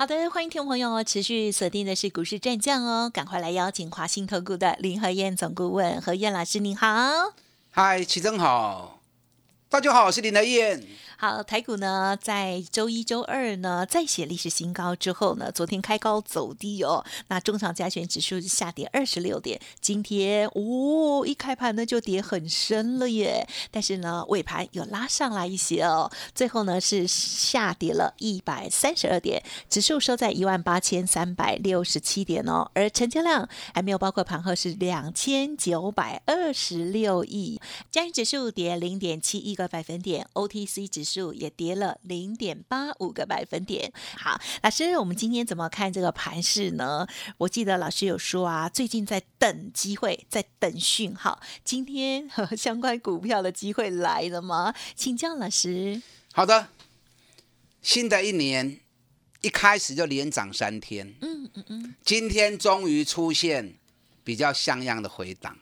好的，欢迎听众朋友持续锁定的是股市战将哦，赶快来邀请华信投顾的林和燕总顾问和燕老师，您好。嗨，齐正好，大家好，我是林和燕。好，台股呢，在周一周二呢再写历史新高之后呢，昨天开高走低哦，那中长加权指数下跌二十六点，今天哦一开盘呢就跌很深了耶，但是呢尾盘又拉上来一些哦，最后呢是下跌了一百三十二点，指数收在一万八千三百六十七点哦，而成交量还没有包括盘后是两千九百二十六亿，加权指数跌零点七一个百分点，OTC 指数。数也跌了零点八五个百分点。好，老师，我们今天怎么看这个盘势呢？我记得老师有说啊，最近在等机会，在等讯号。今天和相关股票的机会来了吗？请教老师。好的，新的一年一开始就连涨三天。嗯嗯嗯，今天终于出现比较像样的回档。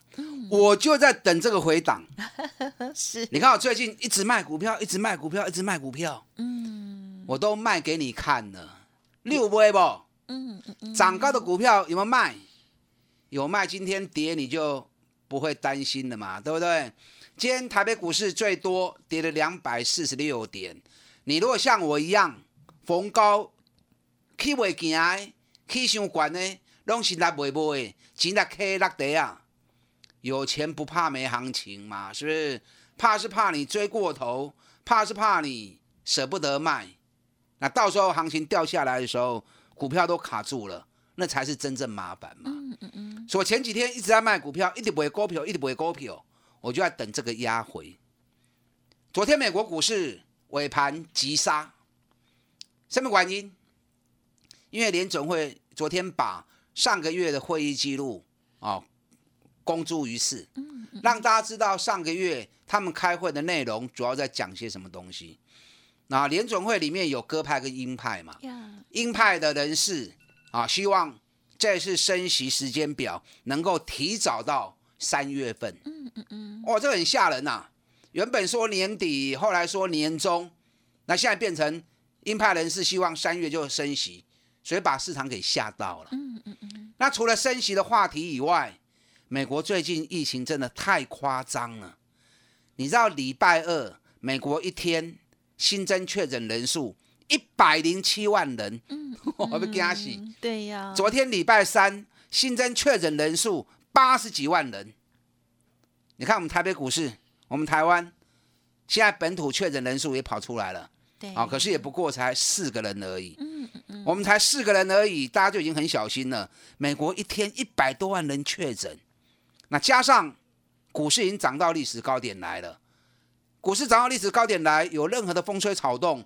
我就在等这个回档。是，你看我最近一直卖股票，一直卖股票，一直卖股票。嗯，我都卖给你看了，六波不？嗯嗯嗯。涨高的股票有没有卖？有卖，今天跌你就不会担心了嘛，对不对？今天台北股市最多跌了两百四十六点。你如果像我一样逢高去未行，去上悬呢，拢是来卖卖，钱来开落地啊。有钱不怕没行情嘛，是不是？怕是怕你追过头，怕是怕你舍不得卖。那到时候行情掉下来的时候，股票都卡住了，那才是真正麻烦嘛。嗯嗯嗯。所以前几天一直在卖股票，一直不会股票，一直不会股票，我就在等这个压回。昨天美国股市尾盘急杀，什么原因？因为联总会昨天把上个月的会议记录啊。公诸于世，让大家知道上个月他们开会的内容主要在讲些什么东西。那联准会里面有鸽派跟鹰派嘛？鹰派的人士啊，希望这次升息时间表能够提早到三月份。嗯嗯嗯，哇，这很吓人呐！原本说年底，后来说年中，那现在变成鹰派人士希望三月就升息，所以把市场给吓到了。嗯嗯嗯。那除了升息的话题以外，美国最近疫情真的太夸张了，你知道礼拜二美国一天新增确诊人数一百零七万人，嗯，我被惊死。对呀，昨天礼拜三新增确诊人数八十几万人，你看我们台北股市，我们台湾现在本土确诊人数也跑出来了，对，啊，可是也不过才四个人而已，嗯嗯嗯，我们才四个人而已，大家就已经很小心了。美国一天一百多万人确诊。那加上股市已经涨到历史高点来了，股市涨到历史高点来，有任何的风吹草动，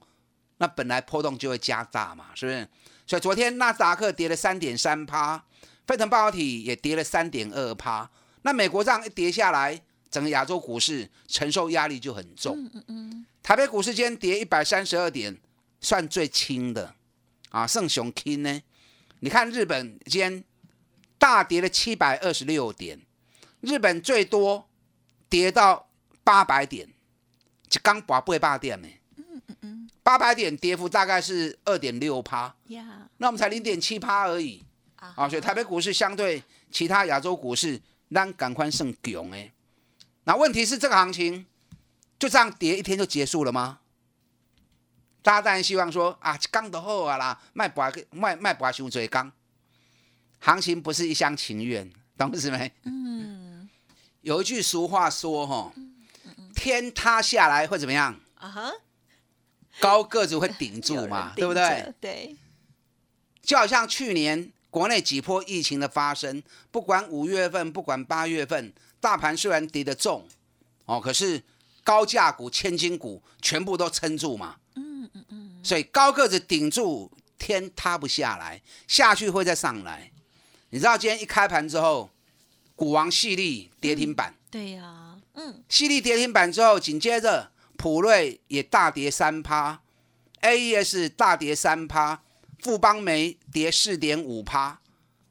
那本来波动就会加大嘛，是不是？所以昨天纳斯达克跌了三点三趴，费城半导体也跌了三点二趴。那美国这样一跌下来，整个亚洲股市承受压力就很重。嗯嗯嗯。台北股市今天跌一百三十二点，算最轻的啊，圣雄轻呢？你看日本今天大跌了七百二十六点。日本最多跌到八百点，就刚把八百点呢。嗯嗯嗯，八百点跌幅大概是二点六趴。呀，那我们才零点七趴而已。啊，所以台北股市相对其他亚洲股市，让赶快胜囧哎。那问题是这个行情就这样跌一天就结束了吗？大家当然希望说啊，刚的好啊啦，卖八卖卖八熊嘴刚，行情不是一厢情愿，懂意思没？嗯。有一句俗话说：“哈，天塌下来会怎么样？啊哈，高个子会顶住嘛，对不对？对，就好像去年国内几波疫情的发生，不管五月份，不管八月份，大盘虽然跌得重，哦，可是高价股、千金股全部都撑住嘛。嗯嗯嗯，所以高个子顶住，天塌不下来，下去会再上来。你知道今天一开盘之后？股王细粒跌停板，对呀，嗯，细粒跌停板之后，紧接着普瑞也大跌三趴，AES 大跌三趴，富邦煤跌四点五趴，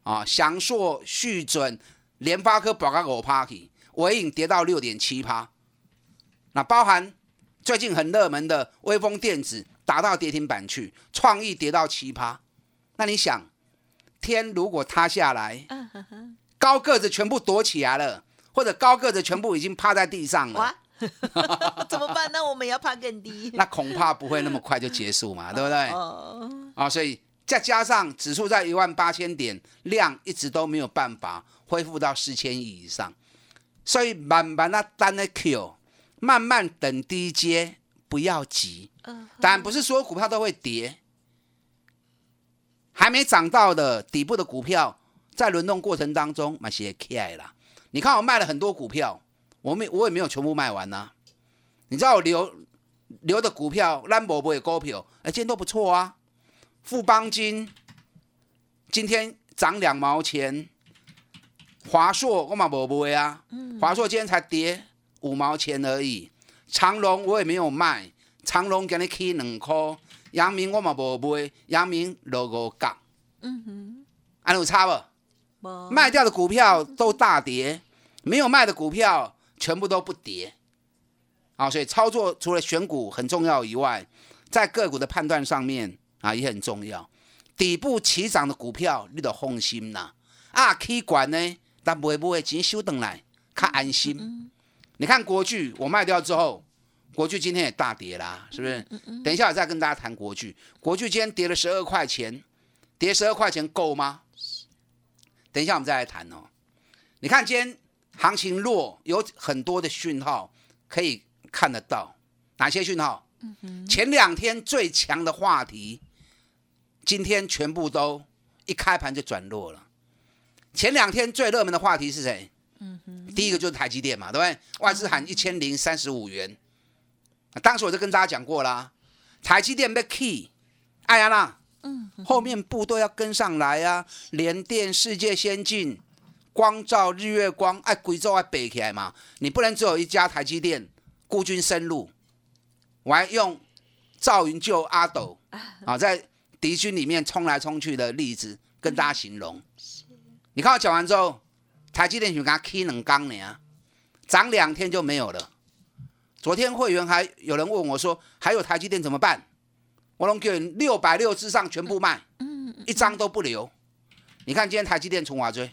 啊，翔硕、旭准、联发科保个五趴去，伟影跌到六点七趴，那包含最近很热门的微风电子打到跌停板去，创意跌到奇葩，那你想，天如果塌下来，高个子全部躲起来了，或者高个子全部已经趴在地上了，怎么办？那我们要爬更低。那恐怕不会那么快就结束嘛，对不对？哦，啊，所以再加上指数在一万八千点，量一直都没有办法恢复到四千亿以上，所以慢慢的单的 Q，慢慢等低阶，不要急。嗯，当然不是所有股票都会跌，还没涨到的底部的股票，在轮动过程当中，买些起来啦。你看我卖了很多股票，我没我也没有全部卖完呐、你知道我留留的股票，兰博博的股票，哎，今天都不错啊。富邦金今天涨两毛钱，华硕我嘛没卖啊，华硕今天才跌五毛钱而已。长隆我也没有卖，长隆今日起两块，阳明我嘛无卖，阳明落五角，嗯哼，安有差不？没卖掉的股票都大跌，没有卖的股票全部都不跌。啊，所以操作除了选股很重要以外，在个股的判断上面啊也很重要。底部起涨的股票，你得放心啦。啊，起管呢，但不会不会钱收回来，较安心。你看国巨，我卖掉之后，国巨今天也大跌啦，是不是？等一下我再跟大家谈国巨。国巨今天跌了十二块钱，跌十二块钱够吗？等一下我们再来谈哦。你看今天行情弱，有很多的讯号可以看得到，哪些讯号？前两天最强的话题，今天全部都一开盘就转弱了。前两天最热门的话题是谁？第一个就是台积电嘛，对不对？外资喊一千零三十五元，当时我就跟大家讲过啦，台积电被 key，哎呀啦，嗯后面部队要跟上来啊，联电、世界先进、光照、日月光，哎，贵州哎背起来嘛，你不能只有一家台积电孤军深入，我还用赵云救阿斗 啊，在敌军里面冲来冲去的例子跟大家形容。你看我讲完之后，台积电就给它 K 冷钢呢，涨两天就没有了。昨天会员还有人问我说，还有台积电怎么办？我能给六百六之上全部卖，一张都不留。你看今天台积电从华追，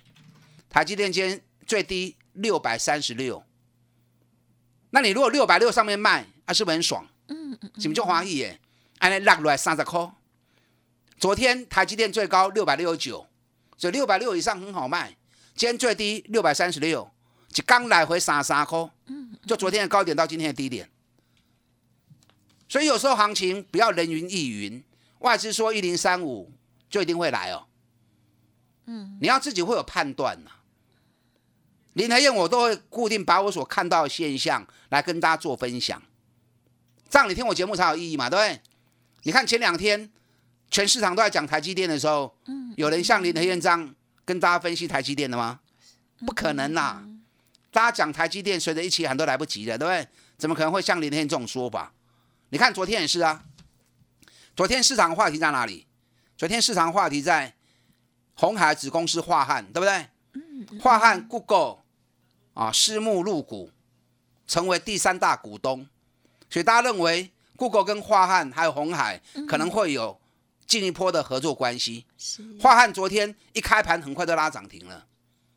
台积电今天最低六百三十六，那你如果六百六上面卖，啊是不是很爽？嗯嗯，是不是就欢喜耶？安尼落落来三十块。昨天台积电最高六百六十九，所以六百六以上很好卖。今天最低六百三十六，就刚来回三三块，就昨天的高点到今天的低点。所以有时候行情不要人云亦云，外资说一零三五就一定会来哦。嗯，你要自己会有判断呐、林台燕我都会固定把我所看到的现象来跟大家做分享，这样你听我节目才有意义嘛，对不对？你看前两天全市场都在讲台积电的时候，有人像林台燕这样跟大家分析台积电的吗？不可能啦！大家讲台积电，随着一起喊都来不及了，对不对？怎么可能会像林台燕这种说法？你看昨天也是啊，昨天市场话题在哪里？昨天市场话题在红海子公司华汉，对不对？华汉 Google 啊，私募入股，成为第三大股东，所以大家认为 Google 跟华汉还有红海可能会有进一波的合作关系。是，华汉昨天一开盘很快就拉涨停了，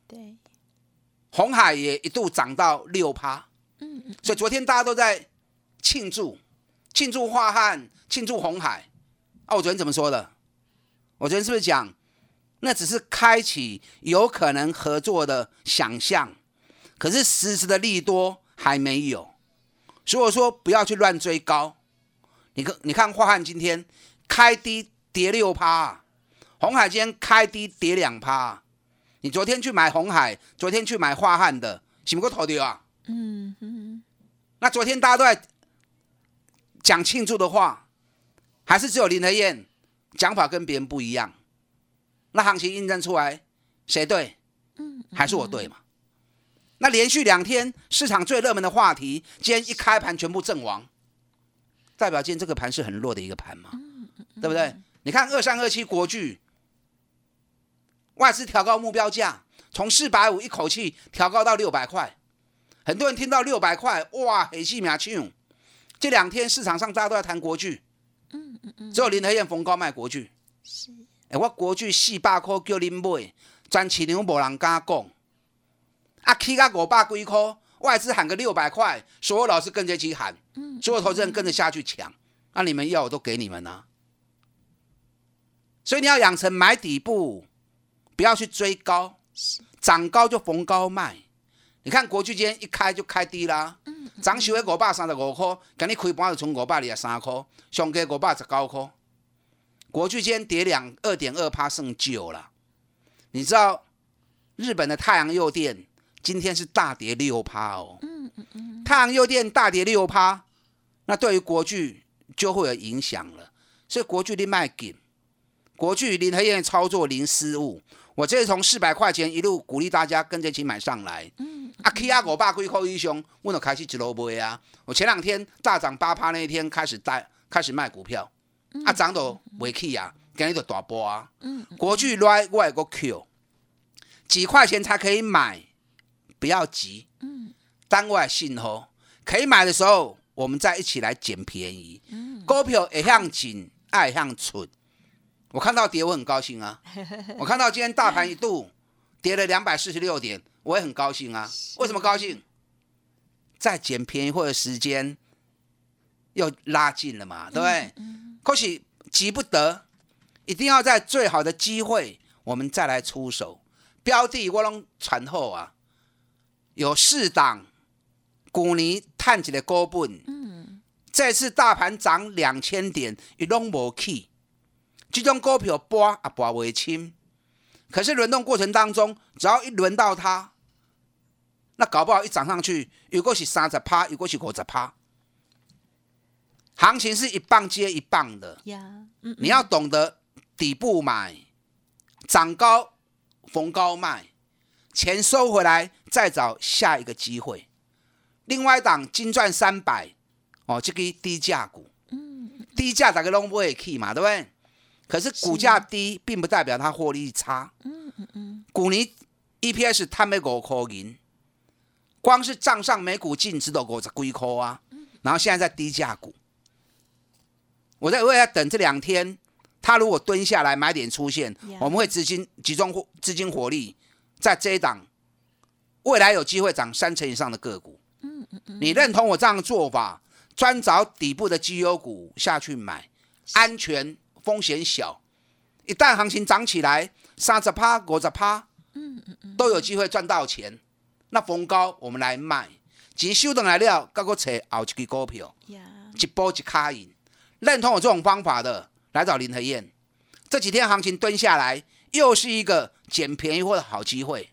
对，红海也一度涨到六趴，嗯,嗯所以昨天大家都在庆祝，庆祝华汉，庆祝红海。啊，我昨天怎么说的？我昨天是不是讲，那只是开启有可能合作的想象，可是实质的利多还没有，所以我说不要去乱追高。你看，你看华汉今天开低跌六趴、红海今天开低跌两趴、你昨天去买红海，昨天去买华汉的，是不是头丢啊？嗯嗯，那昨天大家都在讲庆祝的话，还是只有林德燕讲法跟别人不一样？那行情印证出来，谁对？嗯，还是我对嘛？那连续两天市场最热门的话题，今天一开盘全部阵亡，代表今天这个盘是很弱的一个盘嘛，对不对？你看二三二七国巨，外资调高目标价，从四百五一口气调高到六百块，很多人听到六百块，哇，很气苗庆。这两天市场上大家都在谈国巨，嗯嗯嗯，只有林和燕逢高卖国巨，是，哎，我国巨四百块叫恁买，全市场无人敢讲，啊，起到五百几块，外资喊个六百块，所有老师跟着一起喊，所有投资人跟着下去抢，那你们要我都给你们啊，所以你要养成买底部，不要去追高，涨高就逢高卖。你看国巨今天一开就开低啦，涨收喺五百三十五块，今日开盘就从五百二十三块，上加五百十九块。国巨今天跌两二点二趴，剩九了。你知道日本的太阳诱电今天是大跌六趴哦。嗯嗯嗯。太阳诱电大跌六趴，那对于国巨就会有影响了。所以国巨你卖紧，国巨林和燕操作零失误。我这是从四百块钱一路鼓励大家跟着一起买上来。嗯啊，起啊五百几块以上，我就开始一路卖啊。我前两天大涨八趴那一天开始带，开始卖股票，啊涨到未起啊，今日就大波啊。嗯国巨来我有个 Q，几块钱才可以买，不要急。嗯单位信号可以买的时候，我们再一起来捡便宜。嗯股票会向紧，爱向出。我看到跌，我很高兴啊。我看到今天大盘一度跌了两百四十六点。我也很高兴啊！为什么高兴？再捡便宜或者时间又拉近了嘛，对不对？可惜急不得，一定要在最好的机会，我们再来出手。标的我拢传后啊，有四档，股年探起的高本。嗯，这次大盘涨两千点，一拢无起，这种股票拨啊拨未清。可是轮动过程当中，只要一轮到它。那搞不好一涨上去，如果是三十趴，如果是五十趴，行情是一棒接一棒的。呀，你要懂得底部买，涨高逢高卖，钱收回来再找下一个机会。另外一档金赚三百，哦，这个低价股，嗯，低价大概拢不会去嘛，对不对？可是股价低，并不代表它获利差。嗯嗯嗯，股尼 EPS 探没五块银。光是账上每股净值都五十几块啊，然后现在在低价股，我在为了等这两天，它如果蹲下来买点出现，我们会资金集中资金火力在这一档，未来有机会涨三成以上的个股。你认同我这样的做法？专找底部的绩优股下去买，安全风险小，一旦行情涨起来，三十趴、五十趴，都有机会赚到钱。那逢高我们来卖，钱收等来了，再去找后一支股票，一波一卡赢。认同我这种方法的，来找林和燕。这几天行情蹲下来，又是一个捡便宜货的好机会，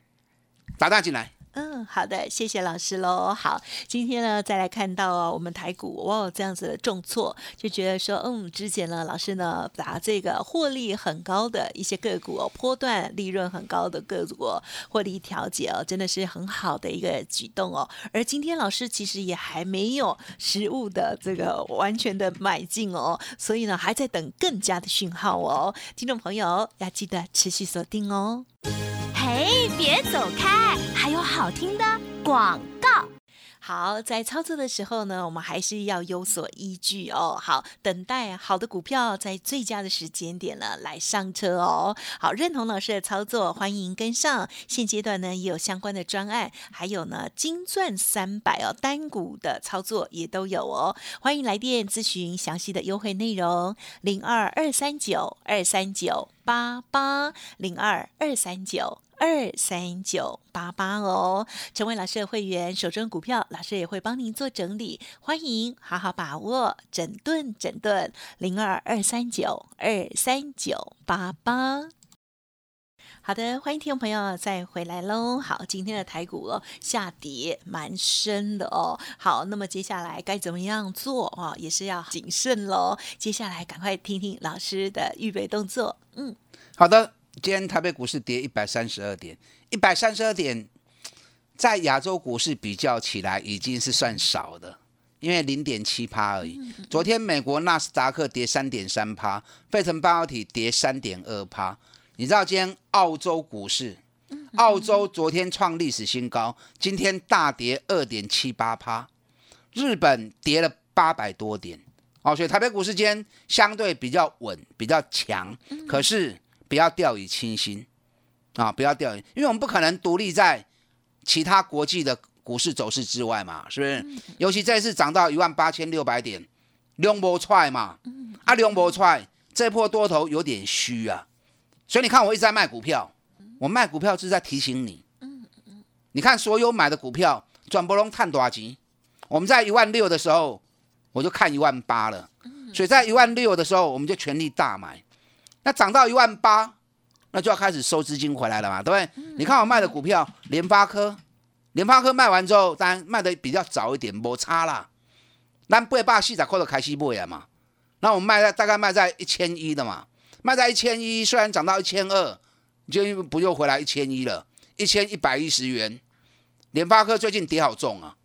打大进来。嗯，好的，谢谢老师喽。好，今天呢，再来看到哦我们台股哇，这样子的重挫，就觉得说，嗯，之前呢，老师呢，把这个获利很高的一些个股哦，波段利润很高的个股哦获利调节哦，真的是很好的一个举动哦。而今天老师其实也还没有实物的这个完全的买进哦，所以呢，还在等更加的讯号哦。听众朋友要记得持续锁定哦。哎，别走开，还有好听的广告。好，在操作的时候呢，我们还是要有所依据哦。好，等待好的股票在最佳的时间点呢来上车哦。好，认同老师的操作，欢迎跟上。现阶段呢也有相关的专案，还有呢金钻三百哦单股的操作也都有哦。欢迎来电咨询详细的优惠内容，零二二三九二三九八八零二二三九。二三九八八哦，成为老师的会员，手中股票老师也会帮您做整理，欢迎好好把握，整顿整顿零二二三九二三九八八。好的，欢迎听众朋友再回来喽。好，今天的台股哦下跌蛮深的哦。好，那么接下来该怎么样做啊？也是要谨慎喽。接下来赶快听听老师的预备动作。嗯，好的。今天台北股市跌一百三十二点，一百三十二点，在亚洲股市比较起来已经是算少的，因为零点七趴而已。昨天美国纳斯达克跌三点三趴，费城半导体跌三点二趴。你知道今天澳洲股市？澳洲昨天创历史新高，今天大跌二点七八趴。日本跌了八百多点，哦，所以台北股市今天相对比较稳，比较强。可是不要掉以轻心啊，不要掉以，因为我们不可能独立在其他国际的股市走势之外嘛，是不是？尤其这次涨到一万八千六百点，量波踹嘛，啊，量波踹，这波多头有点虚啊。所以你看，我一直在卖股票。我卖股票是在提醒你，你看所有买的股票转不龙探多少钱？我们在一万六的时候，我就看一万八了，所以在一万六的时候，我们就全力大买。那涨到一万八，那就要开始收资金回来了嘛，对不对？你看我卖的股票，联发科，联发科卖完之后，当然卖的比较早一点，摩擦啦。那不会把细仔扣到开西部呀嘛？那我们卖在大概卖在一千一的嘛，卖在一千一，虽然涨到一千二。就不又回来一千一了，一千一百一十元。联发科最近跌好重啊，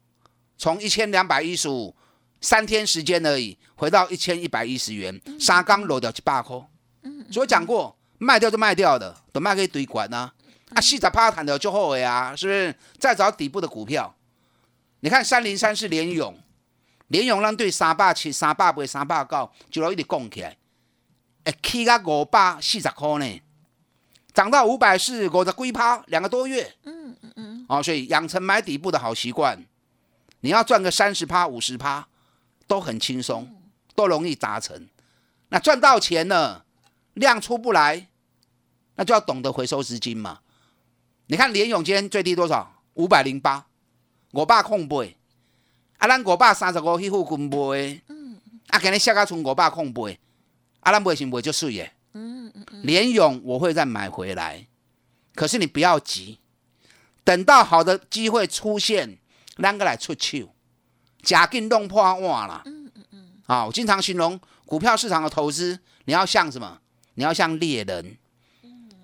从一千两百一十五，三天时间而已，回到一千一百一十元，沙钢落掉七八块。所以讲过，卖掉就卖掉的，都卖给堆管啊。啊，细仔趴谈的就后悔啊，是不是？再找底部的股票，你看三零三是联勇，联勇让对三百七、三百八、三百九，就落一直供起来，哎，起到五百四十块呢。涨到五百四，我的龟趴两个多月，嗯嗯嗯，哦，所以养成买底部的好习惯，你要赚个三十趴、五十趴，都很轻松，都容易达成。那赚到钱了，量出不来，那就要懂得回收资金嘛。你看联永今天最低多少？五百零八，我爸控杯，啊，咱我爸三十五去付军背，嗯，啊，今日下个存我爸控杯，啊，咱买是买就水耶。嗯嗯嗯，联勇我会再买回来，可是你不要急，等到好的机会出现，啷个来出手，假劲弄破碗了。嗯嗯嗯，啊，我经常形容股票市场的投资，你要像什么？你要像猎人，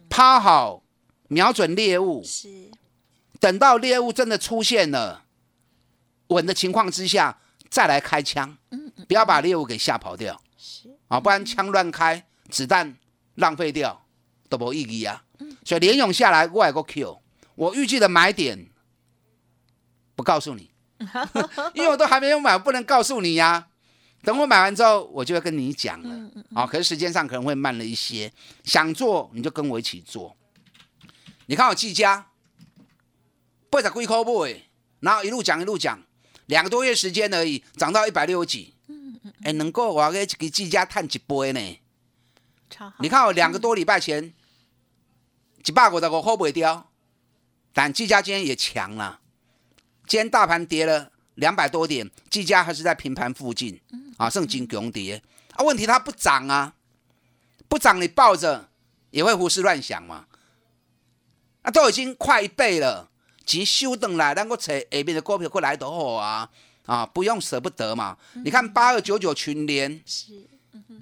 趴好，瞄准猎物，是，等到猎物真的出现了，稳的情况之下，再来开枪，不要把猎物给吓跑掉，是，啊，不然枪乱开，子弹。浪费掉都没意义啊！所以连勇下来，我有个 Q，我预计的买点不告诉你，因为我都还没有买，不能告诉你呀。等我买完之后，我就会跟你讲了啊。可是时间上可能会慢了一些，想做你就跟我一起做。你看我季家八十几块买，然后一路讲一路讲，两个多月时间而已，涨到一百六十几。哎，能够我给给季家探一杯呢？你看我两个多礼拜前，几百股的我 hold 不掉，但技嘉今天也强了。今天大盘跌了两百多点，技嘉还是在平盘附近，啊，圣经强跌啊。问题它不涨啊，不涨你抱着也会胡思乱想嘛。啊，都已经快一倍了，钱收等来，咱个找下面的股票过来都好啊，啊，不用舍不得嘛。你看八二九九群联。是。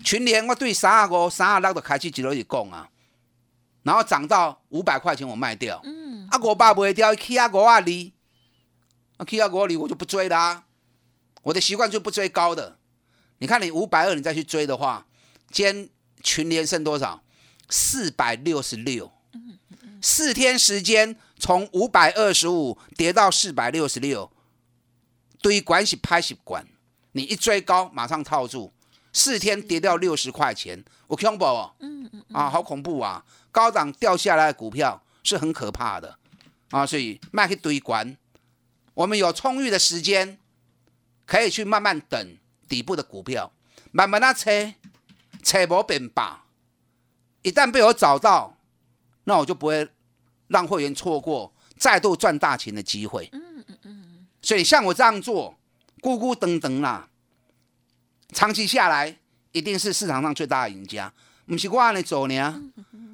群联我对三二五、三二六都开始一路去讲啊，然后涨到五百块钱我卖掉，嗯，啊五百卖掉，去啊五啊二，啊起啊五啊二我就不追啦，我的习惯就不追高的。你看你五百二你再去追的话，今天群联剩多少？四百六十六，四天时间从五百二十五跌到四百六十六，对关系拍习惯，你一追高马上套住。四天跌掉六十块钱，我恐怖哦，嗯嗯啊，好恐怖啊！高档掉下来的股票是很可怕的啊，所以卖去堆关。我们有充裕的时间，可以去慢慢等底部的股票，慢慢的车，车无变吧。一旦被我找到，那我就不会让会员错过再度赚大钱的机会。嗯嗯嗯。所以像我这样做，咕咕噔噔啦。长期下来，一定是市场上最大的赢家。不是我来走呢，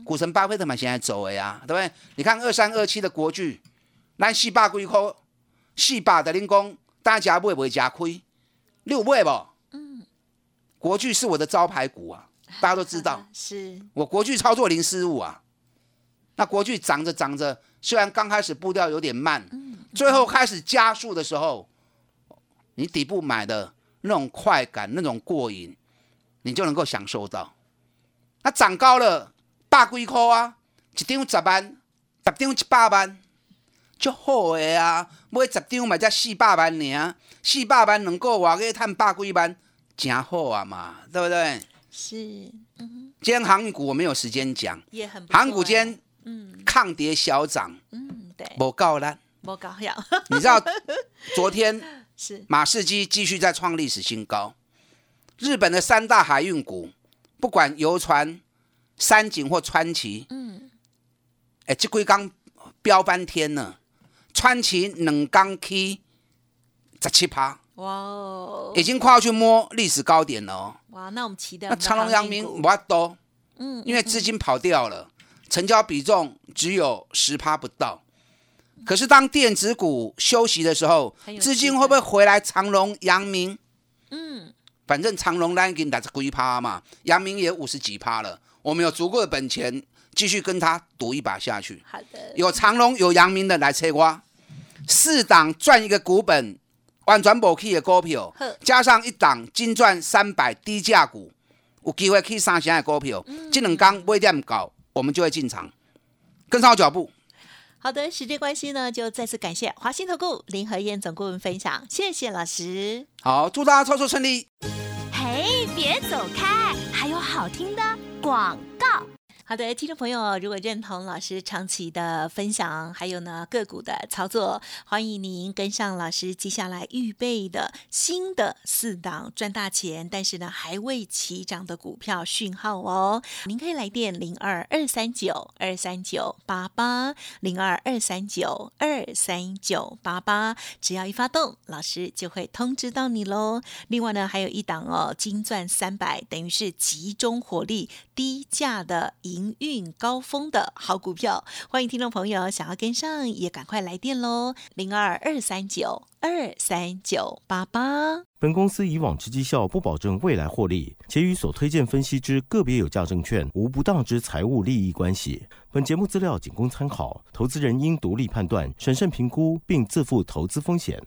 股神巴菲特嘛，现在走的呀，对不对？你看二三二七的国巨，咱四百几块，四百的零工，大家买不会吃亏？六倍不？嗯，国巨是我的招牌股啊，大家都知道。是我国巨操作零失误啊。那国巨涨着涨着，虽然刚开始步调有点慢，最后开始加速的时候，你底部买的那种快感、那种过瘾，你就能够享受到。那涨高了，大几块啊，一张十万，十张一百万，足好的啊！买十张嘛才四百万尔，四百万两个月个赚百几万，真好啊嘛，对不对？是，嗯，今天航股我没有时间讲，也航股今嗯。抗跌小涨，嗯，对，不够烂。不高呀你知道 昨天是。马士基继续在创历史新高，日本的三大海运股，不管游船、三井或川崎，嗯，哎，这龟缸飙翻天了，川崎两缸 K 十七趴，哇哦，已经快要去摸历史高点了哦。哇，那我们期待那长隆、阳明我不要多，嗯，因为资金跑掉了，成交比重只有十趴不到。可是当电子股休息的时候资金会不会回来？长隆、阳明，嗯，反正长隆单给你打十几趴嘛，阳明也五十几趴了，我们有足够的本钱继续跟他赌一把下去。好的，有长隆、有阳明的来催瓜，四档赚一个股本，完全无去的股票，加上一档金赚三百低价股，有机会去三成的股票，这两缸买点搞，我们就会进场，跟上我脚步。好的，时间关系呢，就再次感谢华信投顾林和燕总顾问分享，谢谢老师。好，祝大家操作顺利。嘿，别走开，还有好听的广告。好的，听众朋友，如果认同老师长期的分享，还有呢个股的操作，欢迎您跟上老师接下来预备的新的四档赚大钱，但是呢还未起涨的股票讯号哦。您可以来电零二二三九二三九八八零二二三九二三九八八，只要一发动，老师就会通知到你喽。另外呢，还有一档哦，金钻三百，等于是集中火力、低价的一营运高峰的好股票。欢迎听众朋友想要跟上，也赶快来电喽，零二二三九二三九八八。本公司以往之绩效不保证未来获利，且与所推荐分析之个别有价证券无不当之财务利益关系。本节目资料仅供参考，投资人应独立判断、审慎评估，并自负投资风险。